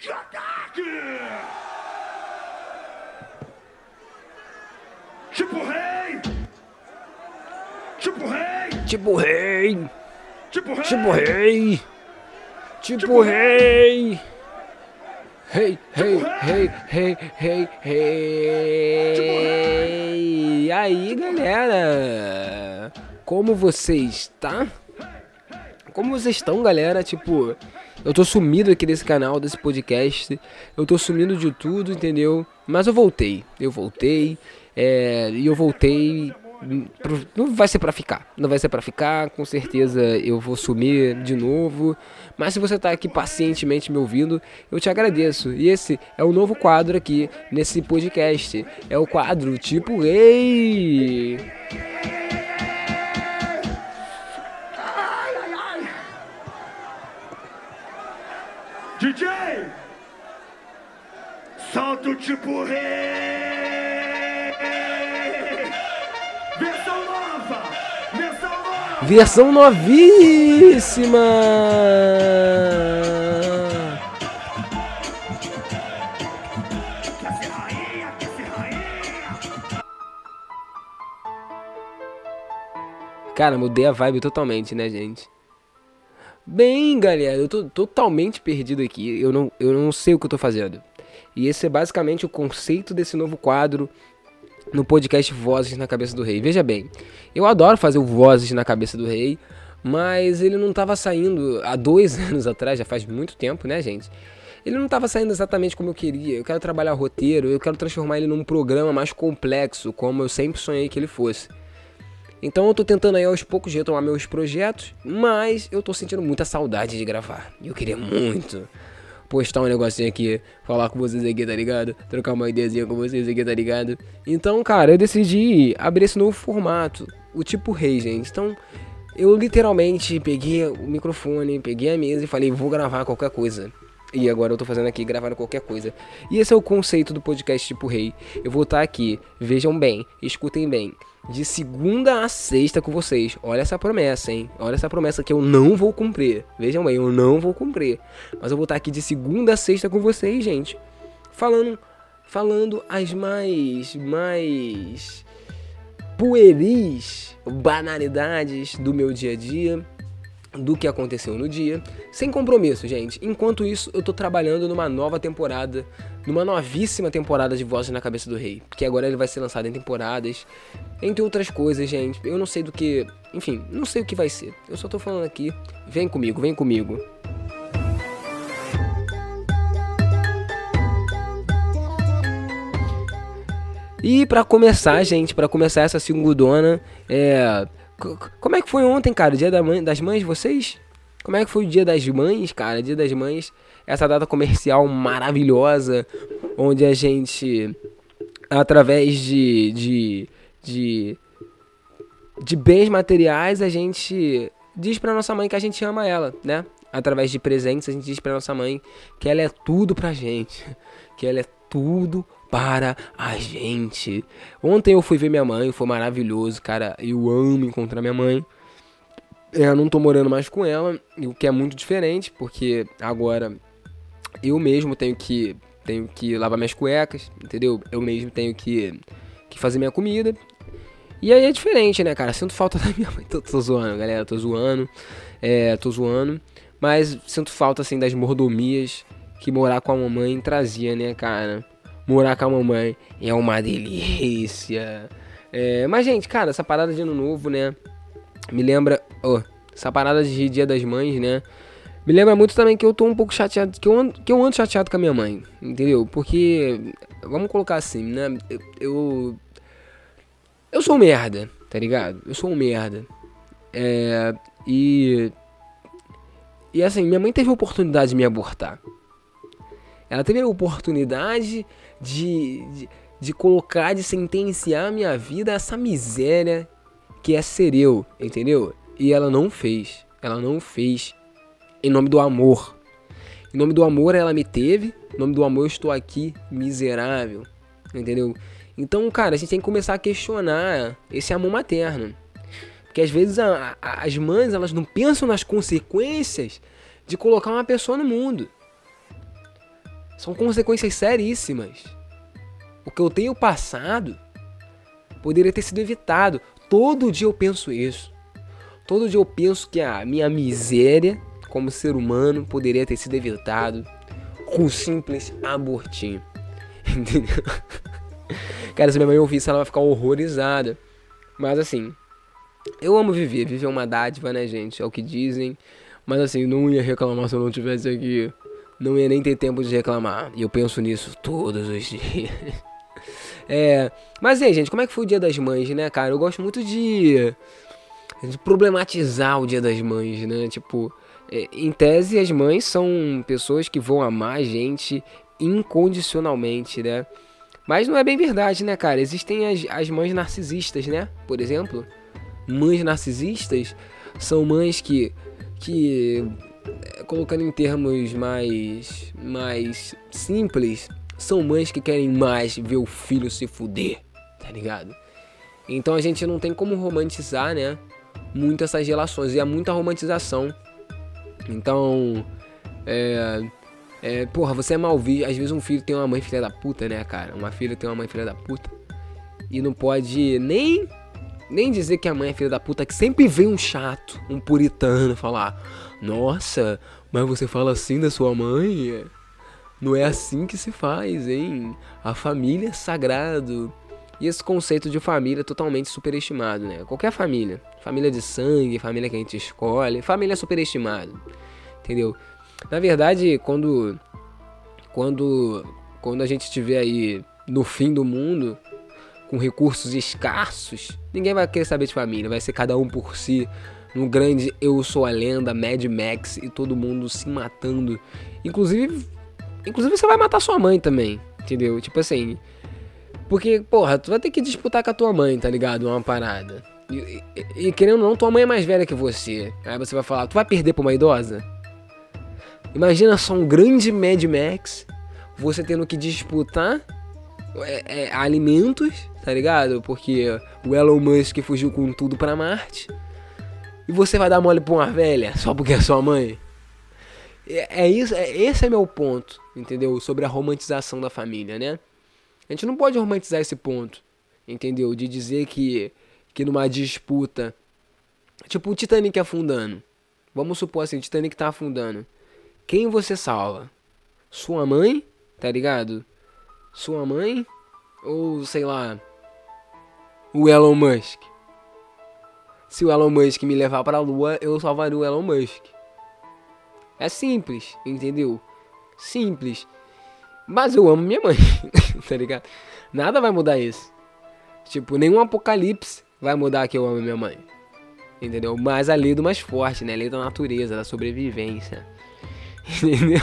de ataque! Tipo rei! Tipo rei! Tipo rei! Tipo rei! Tipo rei! Tipo rei! Rei, rei, rei, rei, rei, rei! E aí, galera? Como vocês, tá? Como vocês estão, galera? Tipo, eu tô sumido aqui desse canal, desse podcast. Eu tô sumindo de tudo, entendeu? Mas eu voltei. Eu voltei. É, e eu voltei. Não vai ser pra ficar. Não vai ser pra ficar. Com certeza eu vou sumir de novo. Mas se você tá aqui pacientemente me ouvindo, eu te agradeço. E esse é o novo quadro aqui nesse podcast. É o quadro Tipo Rei. Tipo rei! Versão nova! Versão nova! Versão novíssima! Cara, mudei a vibe totalmente, né, gente? Bem, galera, eu tô totalmente perdido aqui. Eu não, eu não sei o que eu tô fazendo. E esse é basicamente o conceito desse novo quadro no podcast Vozes na Cabeça do Rei. Veja bem, eu adoro fazer o Vozes na Cabeça do Rei, mas ele não tava saindo há dois anos atrás, já faz muito tempo, né, gente? Ele não tava saindo exatamente como eu queria. Eu quero trabalhar roteiro, eu quero transformar ele num programa mais complexo, como eu sempre sonhei que ele fosse. Então eu tô tentando aí aos poucos retomar meus projetos, mas eu tô sentindo muita saudade de gravar. E eu queria muito postar um negocinho aqui, falar com vocês aqui, tá ligado? Trocar uma ideiazinha com vocês aqui, tá ligado? Então, cara, eu decidi abrir esse novo formato, o tipo rei, gente. Então, eu literalmente peguei o microfone, peguei a mesa e falei, vou gravar qualquer coisa. E agora eu tô fazendo aqui, gravando qualquer coisa. E esse é o conceito do podcast Tipo Rei. Eu vou estar aqui, vejam bem, escutem bem. De segunda a sexta com vocês. Olha essa promessa, hein? Olha essa promessa que eu não vou cumprir. Vejam bem, eu não vou cumprir. Mas eu vou estar aqui de segunda a sexta com vocês, gente. Falando, falando as mais, mais pueris, banalidades do meu dia a dia do que aconteceu no dia, sem compromisso, gente. Enquanto isso, eu tô trabalhando numa nova temporada, numa novíssima temporada de Vozes na Cabeça do Rei, porque agora ele vai ser lançado em temporadas, entre outras coisas, gente. Eu não sei do que, enfim, não sei o que vai ser. Eu só tô falando aqui, vem comigo, vem comigo. E pra começar, gente, pra começar essa segundona, é. Como é que foi ontem, cara? Dia da mãe, das mães de vocês? Como é que foi o dia das mães, cara? Dia das mães, essa data comercial maravilhosa, onde a gente, através de. de. de, de bens materiais, a gente diz pra nossa mãe que a gente ama ela, né? Através de presentes, a gente diz pra nossa mãe que ela é tudo pra gente. Que ela é tudo para a gente. Ontem eu fui ver minha mãe, foi maravilhoso, cara. Eu amo encontrar minha mãe. É, Eu não tô morando mais com ela, o que é muito diferente, porque agora eu mesmo tenho que tenho que lavar minhas cuecas, entendeu? Eu mesmo tenho que, que fazer minha comida. E aí é diferente, né, cara? Sinto falta da minha mãe. Tô, tô zoando, galera, tô zoando. É, tô zoando. Mas sinto falta, assim, das mordomias que morar com a mamãe trazia, né, cara? Morar com a mamãe é uma delícia. É, mas, gente, cara, essa parada de ano novo, né? Me lembra. ó, essa parada de Dia das Mães, né? Me lembra muito também que eu tô um pouco chateado. Que eu ando, que eu ando chateado com a minha mãe, entendeu? Porque. Vamos colocar assim, né? Eu. Eu, eu sou um merda, tá ligado? Eu sou um merda. É. E. E assim, minha mãe teve a oportunidade de me abortar. Ela teve a oportunidade de, de, de colocar, de sentenciar a minha vida a essa miséria que é ser eu, entendeu? E ela não fez. Ela não fez. Em nome do amor. Em nome do amor ela me teve. Em nome do amor eu estou aqui miserável. Entendeu? Então, cara, a gente tem que começar a questionar esse amor materno. Porque às vezes a- a- as mães elas não pensam nas consequências de colocar uma pessoa no mundo. São consequências seríssimas. O que eu tenho passado poderia ter sido evitado. Todo dia eu penso isso. Todo dia eu penso que a minha miséria como ser humano poderia ter sido evitado com um simples abortinho. Entendeu? Cara, se minha mãe ouvir isso, ela vai ficar horrorizada. Mas assim, eu amo viver. Viver é uma dádiva, né, gente? É o que dizem. Mas assim, não ia reclamar se eu não tivesse aqui. Não ia nem ter tempo de reclamar. E eu penso nisso todos os dias. É, mas aí, gente, como é que foi o Dia das Mães, né, cara? Eu gosto muito de, de problematizar o Dia das Mães, né? Tipo, é, em tese, as mães são pessoas que vão amar a gente incondicionalmente, né? Mas não é bem verdade, né, cara? Existem as, as mães narcisistas, né? Por exemplo, mães narcisistas são mães que, que colocando em termos mais, mais simples, são mães que querem mais ver o filho se fuder, tá ligado? Então a gente não tem como romantizar, né? Muito essas relações. E há muita romantização. Então, é. É, porra, você é mal visto. Às vezes um filho tem uma mãe filha da puta, né, cara? Uma filha tem uma mãe filha da puta. E não pode nem. Nem dizer que a mãe é filha da puta, que sempre vem um chato, um puritano falar: Nossa, mas você fala assim da sua mãe? Não é assim que se faz, hein? A família é sagrado. E esse conceito de família é totalmente superestimado, né? Qualquer família. Família de sangue, família que a gente escolhe. Família é superestimado. Entendeu? Na verdade, quando. Quando. Quando a gente estiver aí no fim do mundo, com recursos escassos, ninguém vai querer saber de família. Vai ser cada um por si. No grande Eu Sou a Lenda, Mad Max e todo mundo se matando. Inclusive Inclusive você vai matar sua mãe também, entendeu? Tipo assim. Porque, porra, tu vai ter que disputar com a tua mãe, tá ligado? Uma parada. E, e, e, querendo ou não, tua mãe é mais velha que você. Aí você vai falar, tu vai perder pra uma idosa? Imagina só um grande Mad Max, você tendo que disputar é, é, alimentos, tá ligado? Porque o Elon Musk fugiu com tudo pra Marte. E você vai dar mole pra uma velha só porque é sua mãe? É, é isso, é, esse é meu ponto, entendeu? Sobre a romantização da família, né? A gente não pode romantizar esse ponto, entendeu? De dizer que, que numa disputa, tipo o Titanic afundando. Vamos supor assim, o Titanic tá afundando. Quem você salva? Sua mãe, tá ligado? Sua mãe ou sei lá, o Elon Musk? Se o Elon Musk me levar para a lua, eu salvaria o Elon Musk. É simples, entendeu? Simples. Mas eu amo minha mãe, tá ligado? Nada vai mudar isso. Tipo, nenhum apocalipse vai mudar que eu amo minha mãe. Entendeu? Mas a lei do mais forte, né? A lei da natureza, da sobrevivência. Entendeu?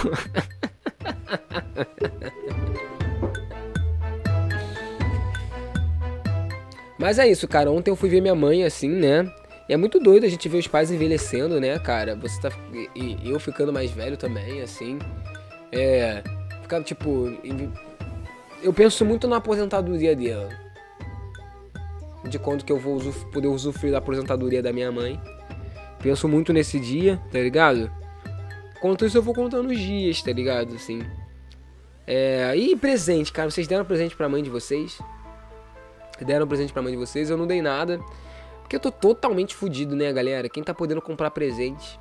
Mas é isso, cara. Ontem eu fui ver minha mãe assim, né? E é muito doido a gente ver os pais envelhecendo, né, cara? Você tá. E, eu ficando mais velho também, assim. É. Ficar, tipo. Eu penso muito na aposentadoria dela. De quando que eu vou poder usufruir da aposentadoria da minha mãe. Penso muito nesse dia, tá ligado? Quanto isso eu vou contando os dias, tá ligado? Assim. É. E presente, cara. Vocês deram presente pra mãe de vocês? Deram presente pra mãe de vocês? Eu não dei nada. Porque eu tô totalmente fudido, né, galera? Quem tá podendo comprar presente?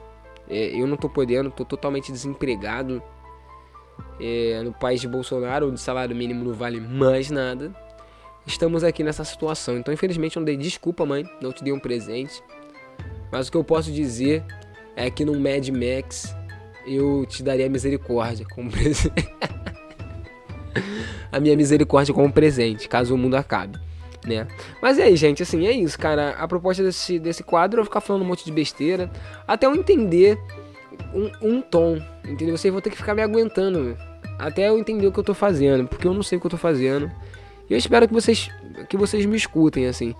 É, eu não tô podendo, tô totalmente desempregado. É, no país de Bolsonaro, onde salário mínimo não vale mais nada. Estamos aqui nessa situação. Então, infelizmente, eu não dei desculpa, mãe. Não te dei um presente. Mas o que eu posso dizer é que no Mad Max eu te daria misericórdia como presente. a minha misericórdia como presente, caso o mundo acabe né? Mas é aí, gente, assim, é isso, cara. A proposta desse, desse quadro é eu ficar falando um monte de besteira, até eu entender um, um tom, entendeu? Vocês vão ter que ficar me aguentando até eu entender o que eu tô fazendo, porque eu não sei o que eu tô fazendo. E eu espero que vocês, que vocês me escutem, assim.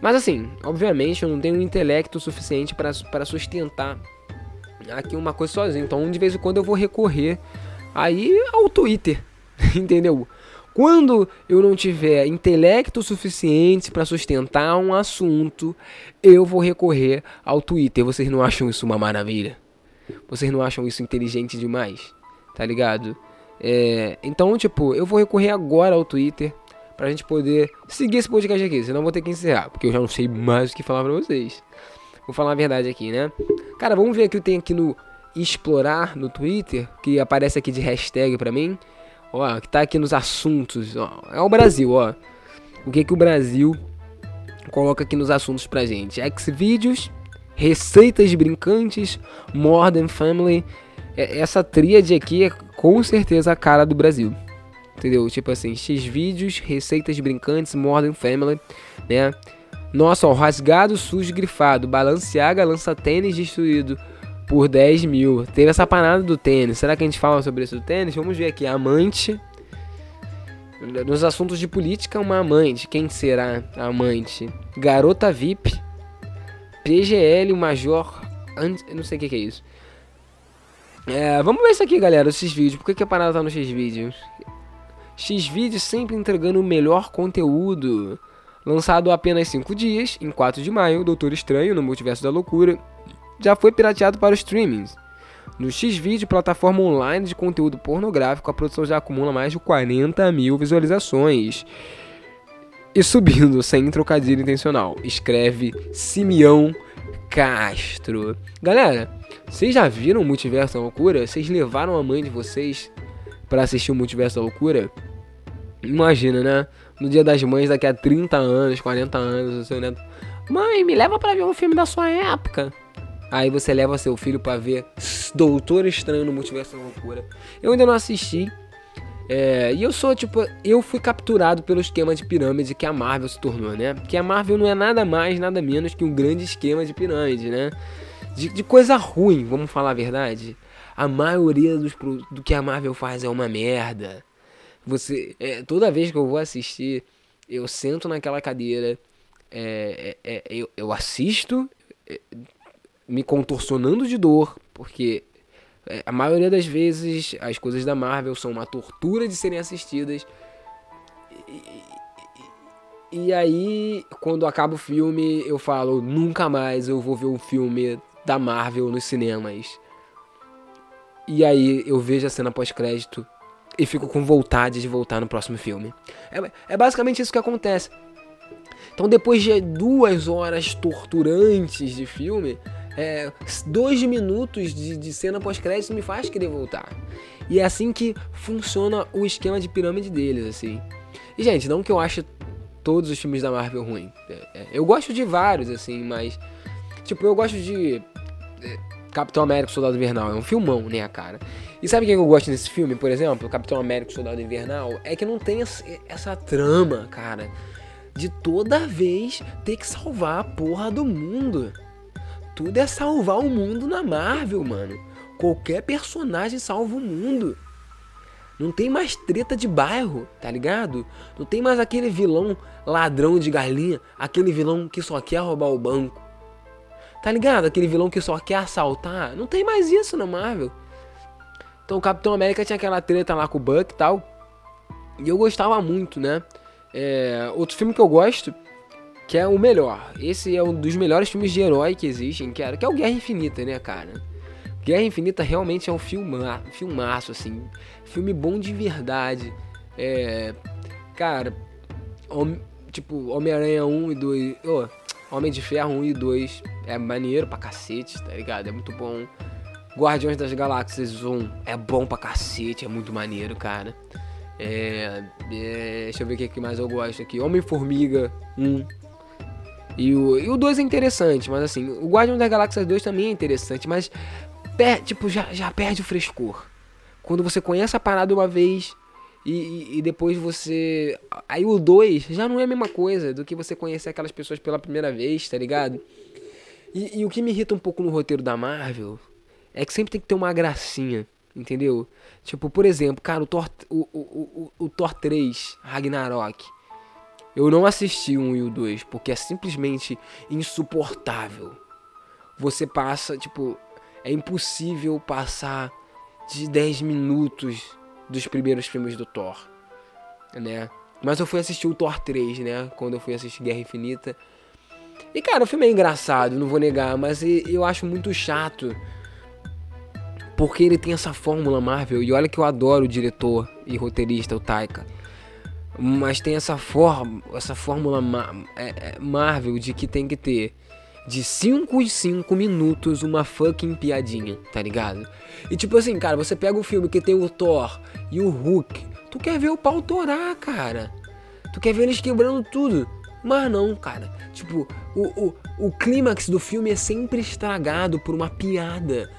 Mas assim, obviamente eu não tenho um intelecto suficiente para sustentar aqui uma coisa sozinho. Então de vez em quando eu vou recorrer aí ao Twitter, entendeu? Quando eu não tiver intelecto suficiente para sustentar um assunto, eu vou recorrer ao Twitter. Vocês não acham isso uma maravilha? Vocês não acham isso inteligente demais? Tá ligado? É, então, tipo, eu vou recorrer agora ao Twitter pra gente poder seguir esse podcast aqui, senão vou ter que encerrar, porque eu já não sei mais o que falar pra vocês. Vou falar a verdade aqui, né? Cara, vamos ver o que tenho aqui no explorar no Twitter, que aparece aqui de hashtag pra mim. Ó, que tá aqui nos assuntos, ó. É o Brasil, ó. O que que o Brasil coloca aqui nos assuntos pra gente? Xvideos, receitas brincantes, Modern Family. É- Essa tríade aqui é com certeza a cara do Brasil. Entendeu? Tipo assim, Xvideos, receitas brincantes, Modern Family, né? Nossa, ó, rasgado, sujo, grifado. Balenciaga lança tênis destruído por 10 mil. Teve essa parada do tênis. Será que a gente fala sobre isso do tênis? Vamos ver aqui. Amante. Nos assuntos de política, uma amante. Quem será a amante? Garota VIP. PGL, o Major. Não sei o que, que é isso. É, vamos ver isso aqui, galera. Esses vídeos. Por que, que a parada tá no X-Vídeos? X-Vídeos sempre entregando o melhor conteúdo. Lançado há apenas 5 dias, em 4 de maio, Doutor Estranho no Multiverso da Loucura já foi pirateado para os streamings. No X-Video, plataforma online de conteúdo pornográfico, a produção já acumula mais de 40 mil visualizações. E subindo, sem trocadilho intencional. Escreve Simeão Castro. Galera, vocês já viram o Multiverso da Loucura? Vocês levaram a mãe de vocês para assistir o Multiverso da Loucura? Imagina, né? No dia das mães, daqui a 30 anos, 40 anos, o seu neto. Mãe, me leva pra ver um filme da sua época. Aí você leva seu filho pra ver Doutor Estranho no Multiverso da Loucura. Eu ainda não assisti. É, e eu sou, tipo, eu fui capturado pelo esquema de pirâmide que a Marvel se tornou, né? Que a Marvel não é nada mais, nada menos que um grande esquema de pirâmide, né? De, de coisa ruim, vamos falar a verdade. A maioria dos, do que a Marvel faz é uma merda. Você, é, toda vez que eu vou assistir, eu sento naquela cadeira, é, é, é, eu, eu assisto, é, me contorcionando de dor, porque é, a maioria das vezes as coisas da Marvel são uma tortura de serem assistidas. E, e- e aí, quando acaba o filme, eu falo: nunca mais eu vou ver um filme da Marvel nos cinemas. E aí eu vejo a cena pós-crédito e fico com vontade de voltar no próximo filme. É, é basicamente isso que acontece. Então, depois de duas horas torturantes de filme, é, dois minutos de, de cena pós-crédito me faz querer voltar. E é assim que funciona o esquema de pirâmide deles, assim. E, gente, não que eu ache todos os filmes da Marvel ruim. É, é, eu gosto de vários, assim, mas. Tipo, eu gosto de. é, Capitão América Soldado Invernal. É um filmão, né, cara? E sabe o que eu gosto nesse filme, por exemplo? Capitão América Soldado Invernal? É que não tem essa trama, cara. De toda vez ter que salvar a porra do mundo. Tudo é salvar o mundo na Marvel, mano. Qualquer personagem salva o mundo. Não tem mais treta de bairro, tá ligado? Não tem mais aquele vilão ladrão de galinha, aquele vilão que só quer roubar o banco. Tá ligado? Aquele vilão que só quer assaltar. Não tem mais isso na Marvel. Então o Capitão América tinha aquela treta lá com o Buck e tal. E eu gostava muito, né? É, outro filme que eu gosto, que é o melhor. Esse é um dos melhores filmes de herói que existem, cara, que é o Guerra Infinita, né, cara? Guerra Infinita realmente é um filma, filmaço, assim. Filme bom de verdade. É. Cara, Hom- tipo, Homem-Aranha 1 e 2. ô, Homem de Ferro 1 e 2 é maneiro pra cacete, tá ligado? É muito bom. Guardiões das Galáxias 1 é bom pra cacete, é muito maneiro, cara. É, é, deixa eu ver o que que mais eu gosto aqui. Homem-Formiga 1. E o, e o 2 é interessante, mas assim, o Guardião das Galáxias 2 também é interessante, mas per- tipo, já, já perde o frescor. Quando você conhece a parada uma vez e, e- e depois você. Aí o 2 já não é a mesma coisa do que você conhecer aquelas pessoas pela primeira vez, tá ligado? E, e o que me irrita um pouco no roteiro da Marvel é que sempre tem que ter uma gracinha, entendeu? Tipo, por exemplo, cara, o Thor, o, o, o, o Thor 3, Ragnarok. Eu não assisti o 1 e o 2, porque é simplesmente insuportável. Você passa, tipo, é impossível passar de 10 minutos dos primeiros filmes do Thor, né? Mas eu fui assistir o Thor 3, né? Quando eu fui assistir Guerra Infinita. E cara, o filme é engraçado, não vou negar, mas eu acho muito chato Porque ele tem essa fórmula Marvel. E olha que eu adoro o diretor e roteirista, o Taika. Mas tem essa, forma, essa fórmula é, é, Marvel de que tem que ter de 5 em 5 minutos uma fucking piadinha, tá ligado? E tipo assim, cara, você pega o filme que tem o Thor e o Hulk, tu quer ver o pau torar, cara. Tu quer ver eles quebrando tudo. Mas não, cara. Tipo, o, o, o clímax do filme é sempre estragado por uma piada.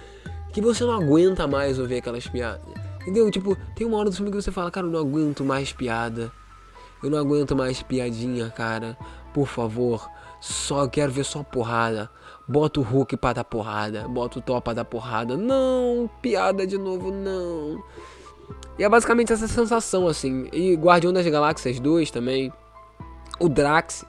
Que você não aguenta mais ouvir aquelas piadas. Entendeu? Tipo, tem uma hora do filme que você fala, cara, eu não aguento mais piada. Eu não aguento mais piadinha, cara. Por favor. Só quero ver só porrada. Bota o Hulk pra dar porrada. Bota o Thor pra dar porrada. Não, piada de novo, não. E é basicamente essa sensação, assim. E Guardião das Galáxias 2 também o Drax.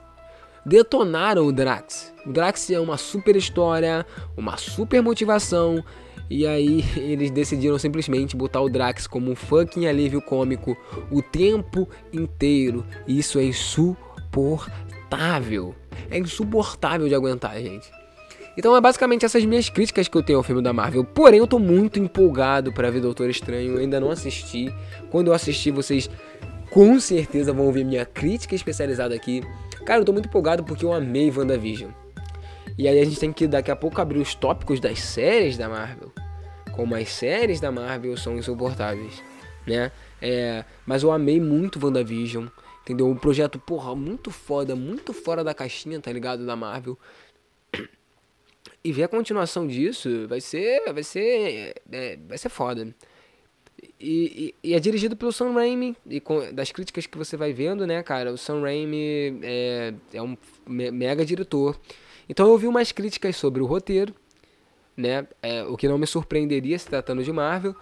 Detonaram o Drax. O Drax é uma super história, uma super motivação. E aí eles decidiram simplesmente botar o Drax como um fucking alívio cômico o tempo inteiro. Isso é insuportável. É insuportável de aguentar, gente. Então é basicamente essas minhas críticas que eu tenho ao filme da Marvel. Porém, eu tô muito empolgado para ver Doutor Estranho. Eu ainda não assisti. Quando eu assistir, vocês com certeza vão ouvir minha crítica especializada aqui. Cara, eu tô muito empolgado porque eu amei WandaVision. E aí a gente tem que daqui a pouco abrir os tópicos das séries da Marvel. Como as séries da Marvel são insuportáveis, né? É, mas eu amei muito WandaVision, entendeu? Um projeto, porra, muito foda, muito fora da caixinha, tá ligado? Da Marvel. E ver a continuação disso vai ser, vai ser, é, vai ser foda. E, e, e, é dirigido pelo Sam Raimi, e com, das críticas que você vai vendo, né, cara, o Sam Raimi é, é um me, mega diretor. Então eu ouvi umas críticas sobre o roteiro, né, é, o que não me surpreenderia se tratando de Marvel,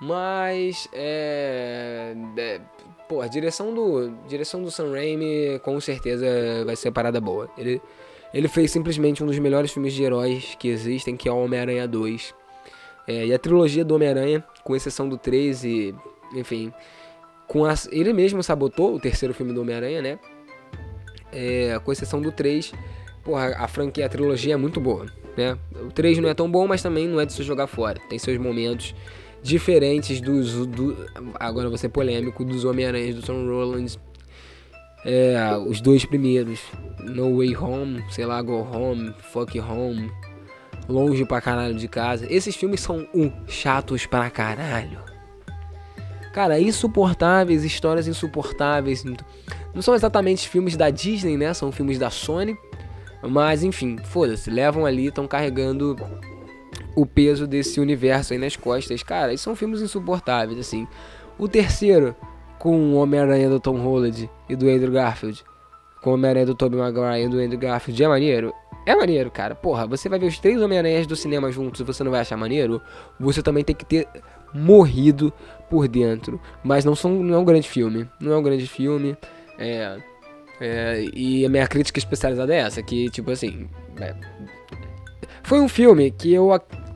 mas, é, é, pô, a direção do, direção do Sam Raimi com certeza vai ser parada boa. Ele, ele fez simplesmente um dos melhores filmes de heróis que existem, que é o Homem-Aranha 2. É, e a trilogia do Homem-Aranha, com exceção do 3 e, enfim, com as, ele mesmo sabotou o terceiro filme do Homem-Aranha, né? É, com exceção do 3, porra, a franquia, a trilogia é muito boa, né? O 3 não é tão bom, mas também não é de se jogar fora. Tem seus momentos diferentes dos, do, agora ser polêmico, dos Homem-Aranhas do Tom Rollins. É, os dois primeiros, No Way Home, sei lá, Go Home, Fuck Home, longe pra caralho de casa. Esses filmes são um chatos pra caralho. Cara, insuportáveis, histórias insuportáveis. Não são exatamente filmes da Disney, né? São filmes da Sony. Mas enfim, foda-se, levam ali, estão carregando o peso desse universo aí nas costas. Cara, esses são filmes insuportáveis, assim. O terceiro, com o Homem-Aranha do Tom Holland e do Andrew Garfield, com o Homem-Aranha do Tobey Maguire e do Andrew Garfield, é maneiro. É maneiro, cara. Porra, você vai ver os três Homem-Aranhas do cinema juntos e você não vai achar maneiro? Você também tem que ter morrido por dentro. Mas não, são, não é um grande filme. Não é um grande filme. É, é, e a minha crítica especializada é essa, que tipo assim. É, foi um filme que eu,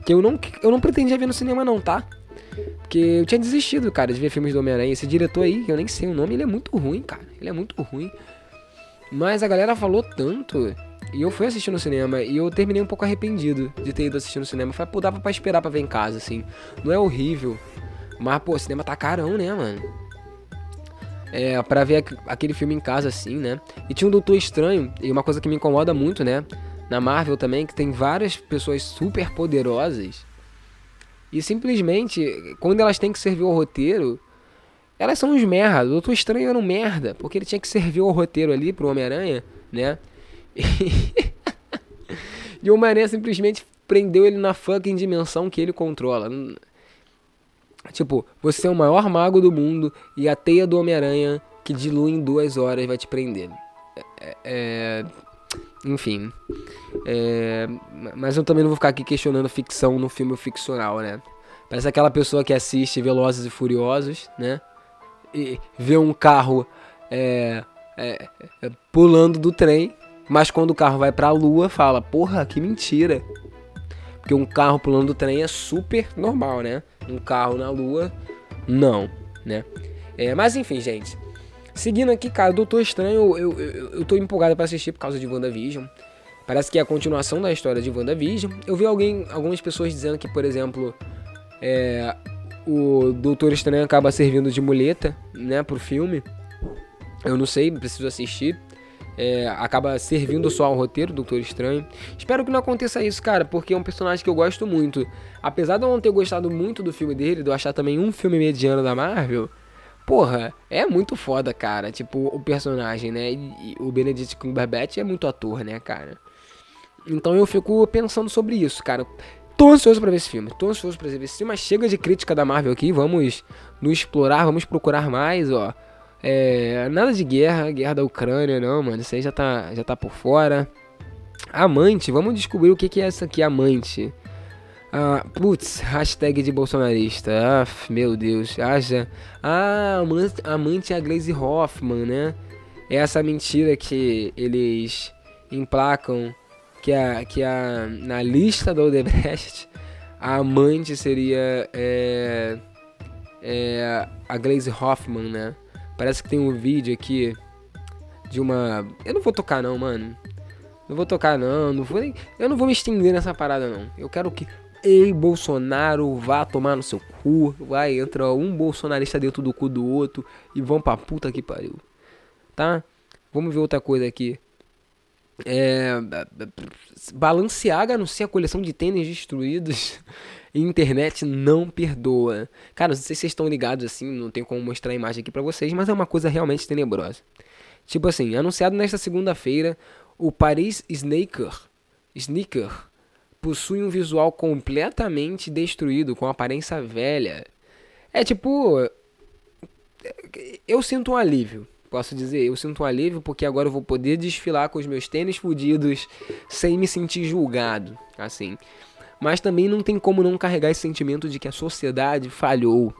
que eu, não, eu não pretendia ver no cinema não, tá? Porque eu tinha desistido, cara, de ver filmes do Homem-Aranha. Esse diretor aí, que eu nem sei o nome, ele é muito ruim, cara. Ele é muito ruim. Mas a galera falou tanto e eu fui assistir no cinema e eu terminei um pouco arrependido de ter ido assistir no cinema. Falei, pô, dava pra esperar pra ver em casa, assim. Não é horrível. Mas, pô, o cinema tá carão, né, mano? É, pra ver aquele filme em casa, assim, né? E tinha um Doutor Estranho, e uma coisa que me incomoda muito, né? Na Marvel também, que tem várias pessoas super poderosas. E simplesmente, quando elas têm que servir o roteiro, elas são uns merda. O Doutor Estranho era um merda, porque ele tinha que servir o roteiro ali pro Homem-Aranha, né? e o Homem-Aranha simplesmente prendeu ele na fucking dimensão que ele controla. Tipo, você é o maior mago do mundo e a teia do Homem-Aranha que dilui em duas horas vai te prender. É, é, enfim. É, mas eu também não vou ficar aqui questionando ficção no filme ficcional, né? Parece aquela pessoa que assiste Velozes e Furiosos, né? E vê um carro é, é, é pulando do trem mas quando o carro vai pra lua, fala, porra, que mentira. Porque um carro pulando do trem é super normal, né? Um carro na lua, não, né? É, mas enfim, gente. Seguindo aqui, cara, Doutor Estranho, eu, eu, eu tô empolgado para assistir por causa de WandaVision. Parece que é a continuação da história de WandaVision. Eu vi alguém, algumas pessoas dizendo que, por exemplo, É, o Doutor Estranho acaba servindo de muleta, né, pro filme. Eu não sei, preciso assistir. É, acaba servindo só ao roteiro do Doutor Estranho. Espero que não aconteça isso, cara, porque é um personagem que eu gosto muito. Apesar de eu não ter gostado muito do filme dele, de eu achar também um filme mediano da Marvel, porra, é muito foda, cara. Tipo, o personagem, né? E, e o Benedict Cumberbatch é muito ator, né, cara? Então eu fico pensando sobre isso, cara. Tô ansioso pra ver esse filme. Tô ansioso pra ver esse filme, mas chega de crítica da Marvel aqui. Vamos nos explorar, vamos procurar mais, ó. É, nada de guerra, guerra da Ucrânia, não, mano. Isso aí já tá, já tá por fora. Amante, vamos descobrir o que, que é essa aqui, amante. Ah, putz, hashtag de bolsonarista. Ah, meu Deus. Haja. Ah, amante, amante é a Glaze Hoffman, né? É essa mentira que eles emplacam que a, que a na lista da Odebrecht a amante seria é, é, a Glaze Hoffman, né? Parece que tem um vídeo aqui de uma. Eu não vou tocar não, mano. Não vou tocar não, não vou nem... Eu não vou me estender nessa parada não. Eu quero que Ei, Bolsonaro, vá tomar no seu cu. Vai, entra um bolsonarista dentro do cu do outro e vão pra puta que pariu. Tá? Vamos ver outra coisa aqui. É, Balenciaga anuncia a coleção de tênis destruídos. Internet não perdoa. Cara, não sei se vocês estão ligados assim, não tem como mostrar a imagem aqui pra vocês, mas é uma coisa realmente tenebrosa. Tipo assim, anunciado nesta segunda-feira, o Paris Sneaker, Sneaker possui um visual completamente destruído, com aparência velha. É tipo. Eu sinto um alívio posso dizer, eu sinto um alívio porque agora eu vou poder desfilar com os meus tênis fudidos sem me sentir julgado, assim. Mas também não tem como não carregar esse sentimento de que a sociedade falhou.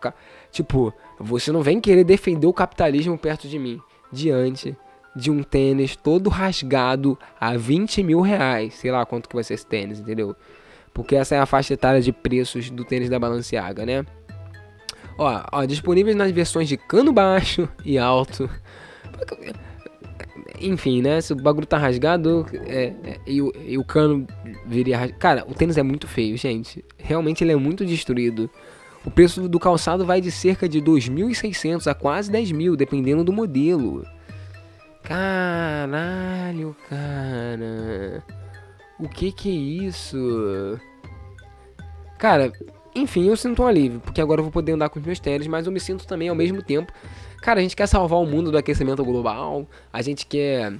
Ca... Tipo, você não vem querer defender o capitalismo perto de mim, diante de um tênis todo rasgado a 20 mil reais. Sei lá quanto que vai ser esse tênis, entendeu? Porque essa é a faixa etária de preços do tênis da Balenciaga, né? Ó, ó, disponíveis nas versões de cano baixo e alto. Enfim, né? Se o bagulho tá rasgado é, é, e, o, e, o, cano viria rasgado. Cara, o tênis é muito feio, gente. Realmente ele é muito destruído. O preço do calçado vai de cerca de 2.600 a quase 10 mil, dependendo do modelo. Caralho, cara. O que que é isso? Cara, enfim, eu sinto um alívio, porque agora eu vou poder andar com os meus tênis, mas eu me sinto também ao mesmo tempo. Cara, a gente quer salvar o mundo do aquecimento global, a gente quer.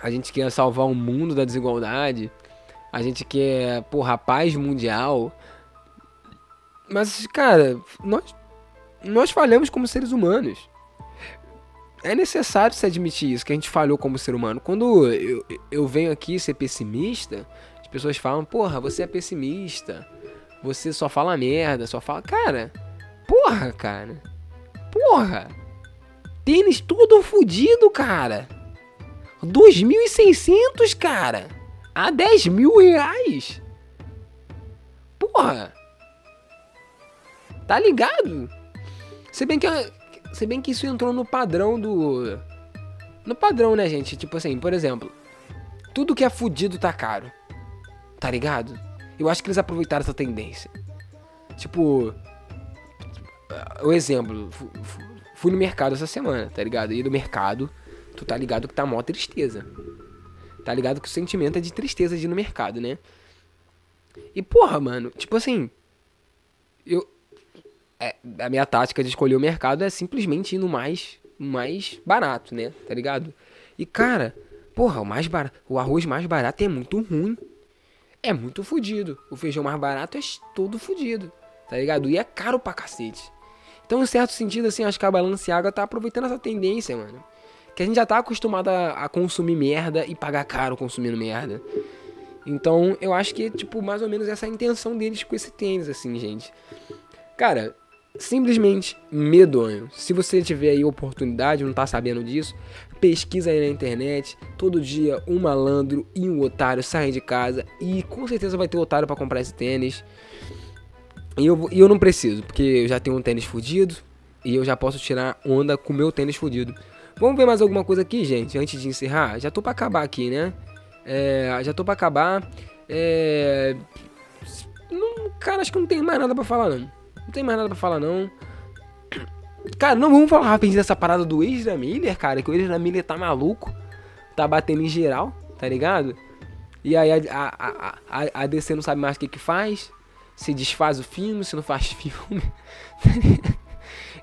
A gente quer salvar o mundo da desigualdade, a gente quer, porra, paz mundial. Mas, cara, nós, nós falhamos como seres humanos. É necessário se admitir isso, que a gente falhou como ser humano. Quando eu, eu venho aqui ser pessimista, as pessoas falam, porra, você é pessimista você só fala merda, só fala. Cara, porra, cara. Porra. Tênis todo fudido, cara. 2.600, cara. A 10 mil reais. Porra. Tá ligado? Se bem que, se bem que isso entrou no padrão do. No padrão, né, gente? Tipo assim, por exemplo, tudo que é fudido tá caro. Tá ligado? Eu acho que eles aproveitaram essa tendência. Tipo, o exemplo, fui no mercado essa semana, tá ligado? E no mercado, tu tá ligado que tá mó tristeza. Tá ligado que o sentimento é de tristeza de ir no mercado, né? E porra, mano, tipo assim, eu é, a minha tática de escolher o mercado é simplesmente ir no mais mais barato, né? Tá ligado? E cara, porra, o mais barato, o arroz mais barato é muito ruim é muito fodido. O feijão mais barato é todo fodido, tá ligado? E é caro pra cacete. Então, em certo sentido, assim, acho que a Balenciaga tá aproveitando essa tendência, mano. Que a gente já tá acostumado a, a consumir merda e pagar caro consumindo merda. Então, eu acho que, tipo, mais ou menos essa é a intenção deles com esse tênis, assim, gente. Cara, simplesmente medonho. Se você tiver aí oportunidade, não tá sabendo disso, pesquisa aí na internet. Todo dia um malandro e um otário saem de casa e com certeza vai ter otário para comprar esse tênis. E eu, e eu não preciso, porque eu já tenho um tênis fudido e eu já posso tirar onda com o meu tênis fudido. Vamos ver mais alguma coisa aqui, gente, antes de encerrar? Já tô para acabar aqui, né? É, já tô para acabar. É, não, cara, acho que não tem mais nada pra falar, não. Não tem mais nada pra falar, não. Cara, não vamos falar rapidinho dessa parada do Ezra Miller, cara, que o Ezra Miller tá maluco. Tá batendo em geral, tá ligado? E aí a, a, a, a DC não sabe mais o que que faz. Se desfaz o filme, se não faz filme.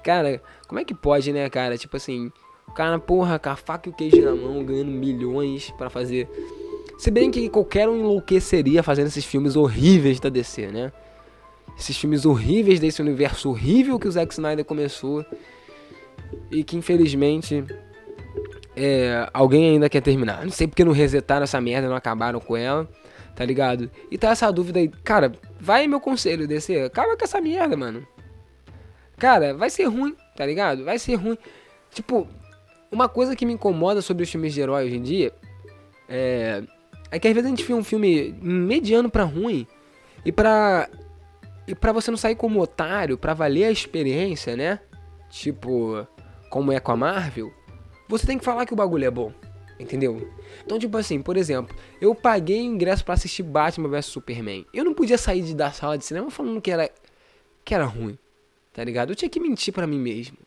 cara, como é que pode, né, cara? Tipo assim, o cara, porra, com a faca e o queijo na mão, ganhando milhões para fazer. Se bem que qualquer um enlouqueceria fazendo esses filmes horríveis da DC, né? Esses filmes horríveis desse universo horrível que o Zack Snyder começou. E que infelizmente é, alguém ainda quer terminar. Não sei porque não resetaram essa merda, não acabaram com ela, tá ligado? E tá essa dúvida aí. Cara, vai meu conselho, DC. Acaba com essa merda, mano. Cara, vai ser ruim, tá ligado? Vai ser ruim. Tipo, uma coisa que me incomoda sobre os filmes de herói hoje em dia é, é que às vezes a gente vê um filme mediano pra ruim e pra. E pra você não sair como otário, pra valer a experiência, né? Tipo, como é com a Marvel, você tem que falar que o bagulho é bom. Entendeu? Então, tipo assim, por exemplo, eu paguei ingresso para assistir Batman vs Superman. Eu não podia sair de, da sala de cinema falando que era, que era ruim. Tá ligado? Eu tinha que mentir para mim mesmo.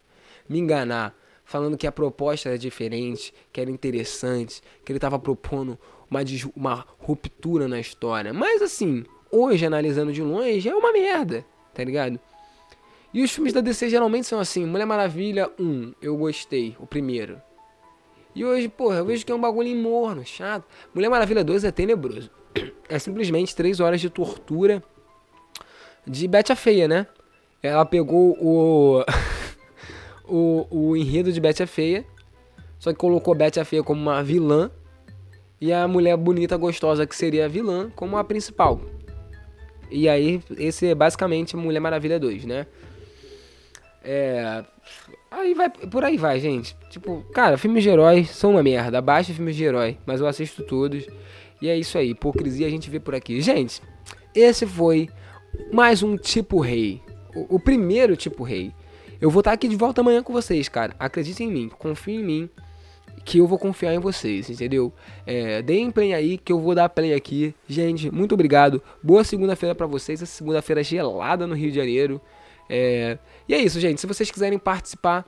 Me enganar falando que a proposta era diferente, que era interessante, que ele estava propondo uma, uma ruptura na história. Mas assim, hoje, analisando de longe, é uma merda, tá ligado? E os filmes da DC geralmente são assim: Mulher Maravilha 1, eu gostei, o primeiro. E hoje, porra, eu vejo que é um bagulho morno, chato. Mulher Maravilha 2 é tenebroso. É simplesmente 3 horas de tortura de Betty a Feia, né? Ela pegou o. o, o enredo de Betty a Feia. Só que colocou Betty a Feia como uma vilã. E a mulher bonita, gostosa, que seria a vilã, como a principal. E aí, esse é basicamente Mulher Maravilha 2, né? É. Aí vai. Por aí vai, gente. Tipo, cara, filmes de herói são uma merda. Abaixa filmes de herói. Mas eu assisto todos. E é isso aí. Hipocrisia a gente vê por aqui. Gente, esse foi mais um tipo rei. O, o primeiro tipo rei. Eu vou estar aqui de volta amanhã com vocês, cara. Acreditem em mim, confiem em mim, que eu vou confiar em vocês, entendeu? É, deem play aí, que eu vou dar play aqui. Gente, muito obrigado. Boa segunda-feira para vocês. Essa segunda-feira gelada no Rio de Janeiro. É, e é isso, gente. Se vocês quiserem participar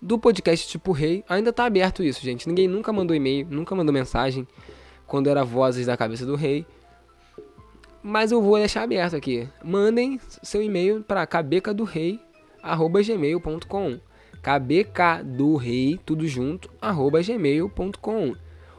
do podcast Tipo Rei, ainda tá aberto isso, gente. Ninguém nunca mandou e-mail, nunca mandou mensagem quando era Vozes da Cabeça do Rei. Mas eu vou deixar aberto aqui. Mandem seu e-mail para cabeca do rei arroba gmail.com kbk do rei, tudo junto, arroba gmail.com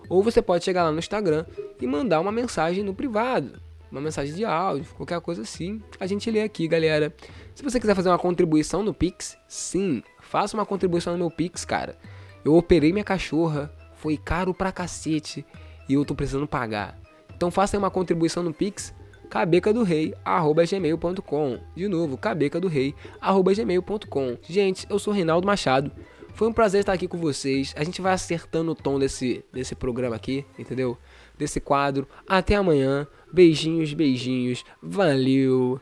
ou você pode chegar lá no Instagram e mandar uma mensagem no privado, uma mensagem de áudio, qualquer coisa assim, a gente lê aqui, galera. Se você quiser fazer uma contribuição no Pix, sim, faça uma contribuição no meu Pix, cara. Eu operei minha cachorra, foi caro pra cacete e eu tô precisando pagar. Então faça uma contribuição no Pix, cabecadorei@gmail.com. De novo, cabecadorei@gmail.com. Gente, eu sou Reinaldo Machado. Foi um prazer estar aqui com vocês. A gente vai acertando o tom desse desse programa aqui, entendeu? Desse quadro. Até amanhã. Beijinhos, beijinhos. Valeu.